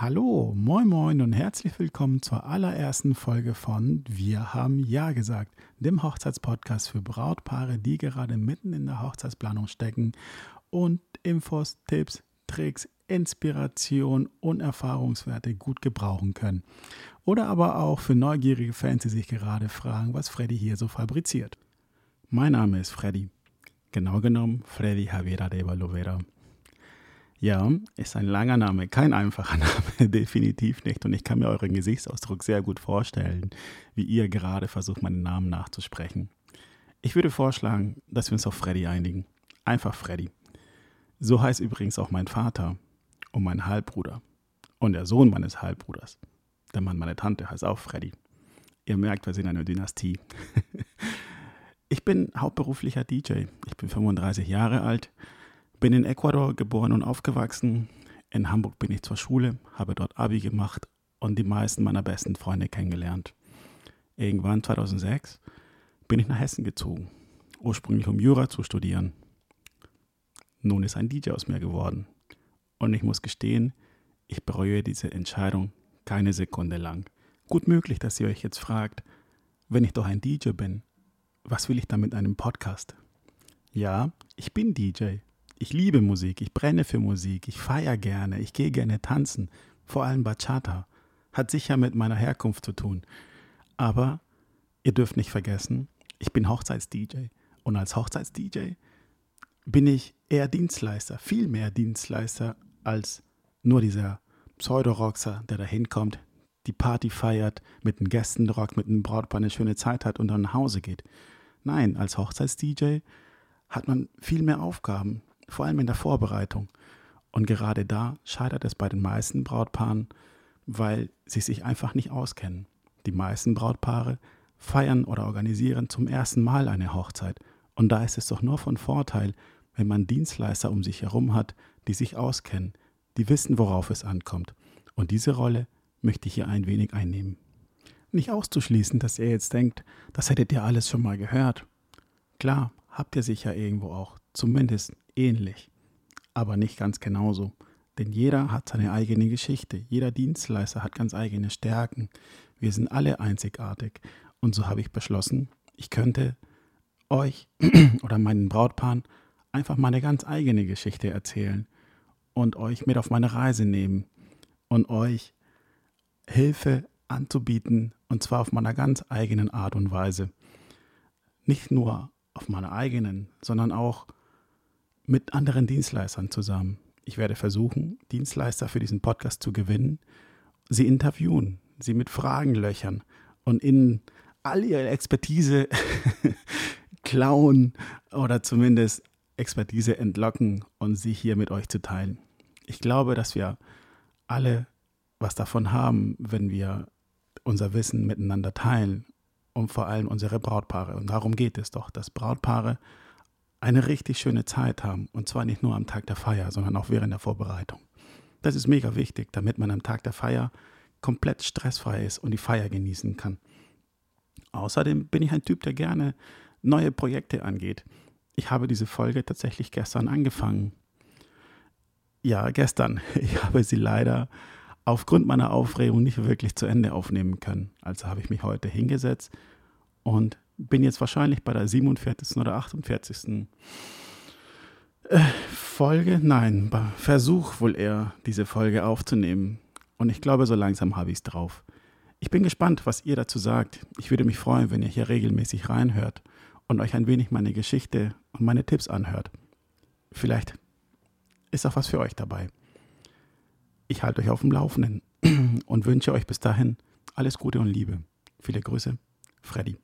Hallo, moin moin und herzlich willkommen zur allerersten Folge von Wir haben Ja gesagt, dem Hochzeitspodcast für Brautpaare, die gerade mitten in der Hochzeitsplanung stecken und Infos, Tipps, Tricks, Inspiration und Erfahrungswerte gut gebrauchen können. Oder aber auch für neugierige Fans, die sich gerade fragen, was Freddy hier so fabriziert. Mein Name ist Freddy. Genau genommen Freddy Javiera de Valovera. Ja, ist ein langer Name, kein einfacher Name, definitiv nicht. Und ich kann mir euren Gesichtsausdruck sehr gut vorstellen, wie ihr gerade versucht, meinen Namen nachzusprechen. Ich würde vorschlagen, dass wir uns auf Freddy einigen. Einfach Freddy. So heißt übrigens auch mein Vater und mein Halbbruder. Und der Sohn meines Halbbruders. Der Mann meiner Tante heißt auch Freddy. Ihr merkt, wir sind eine Dynastie. ich bin hauptberuflicher DJ. Ich bin 35 Jahre alt bin in Ecuador geboren und aufgewachsen. In Hamburg bin ich zur Schule, habe dort Abi gemacht und die meisten meiner besten Freunde kennengelernt. Irgendwann 2006 bin ich nach Hessen gezogen, ursprünglich um Jura zu studieren. Nun ist ein DJ aus mir geworden. Und ich muss gestehen, ich bereue diese Entscheidung keine Sekunde lang. Gut möglich, dass ihr euch jetzt fragt, wenn ich doch ein DJ bin, was will ich dann mit einem Podcast? Ja, ich bin DJ ich liebe Musik, ich brenne für Musik, ich feiere gerne, ich gehe gerne tanzen, vor allem Bachata. Hat sicher mit meiner Herkunft zu tun. Aber ihr dürft nicht vergessen, ich bin Hochzeits-DJ. Und als Hochzeits-DJ bin ich eher Dienstleister, viel mehr Dienstleister als nur dieser Pseudo-Roxer, der da hinkommt, die Party feiert, mit den Gästen rockt, mit einem Brautpaar eine schöne Zeit hat und dann nach Hause geht. Nein, als Hochzeits-DJ hat man viel mehr Aufgaben, vor allem in der Vorbereitung. Und gerade da scheitert es bei den meisten Brautpaaren, weil sie sich einfach nicht auskennen. Die meisten Brautpaare feiern oder organisieren zum ersten Mal eine Hochzeit. Und da ist es doch nur von Vorteil, wenn man Dienstleister um sich herum hat, die sich auskennen, die wissen, worauf es ankommt. Und diese Rolle möchte ich hier ein wenig einnehmen. Nicht auszuschließen, dass ihr jetzt denkt, das hättet ihr alles schon mal gehört. Klar, habt ihr sicher irgendwo auch, zumindest ähnlich, aber nicht ganz genauso. Denn jeder hat seine eigene Geschichte, jeder Dienstleister hat ganz eigene Stärken. Wir sind alle einzigartig. Und so habe ich beschlossen, ich könnte euch oder meinen Brautpaaren einfach meine ganz eigene Geschichte erzählen und euch mit auf meine Reise nehmen und euch Hilfe anzubieten und zwar auf meiner ganz eigenen Art und Weise. Nicht nur auf meiner eigenen, sondern auch mit anderen Dienstleistern zusammen. Ich werde versuchen, Dienstleister für diesen Podcast zu gewinnen, sie interviewen, sie mit Fragen löchern und in all ihre Expertise klauen oder zumindest Expertise entlocken und sie hier mit euch zu teilen. Ich glaube, dass wir alle was davon haben, wenn wir unser Wissen miteinander teilen und vor allem unsere Brautpaare. Und darum geht es doch, dass Brautpaare eine richtig schöne Zeit haben. Und zwar nicht nur am Tag der Feier, sondern auch während der Vorbereitung. Das ist mega wichtig, damit man am Tag der Feier komplett stressfrei ist und die Feier genießen kann. Außerdem bin ich ein Typ, der gerne neue Projekte angeht. Ich habe diese Folge tatsächlich gestern angefangen. Ja, gestern. Ich habe sie leider aufgrund meiner Aufregung nicht wirklich zu Ende aufnehmen können. Also habe ich mich heute hingesetzt und bin jetzt wahrscheinlich bei der 47. oder 48. Äh, Folge, nein, Versuch wohl eher, diese Folge aufzunehmen. Und ich glaube, so langsam habe ich es drauf. Ich bin gespannt, was ihr dazu sagt. Ich würde mich freuen, wenn ihr hier regelmäßig reinhört und euch ein wenig meine Geschichte und meine Tipps anhört. Vielleicht ist auch was für euch dabei. Ich halte euch auf dem Laufenden und wünsche euch bis dahin alles Gute und Liebe. Viele Grüße, Freddy.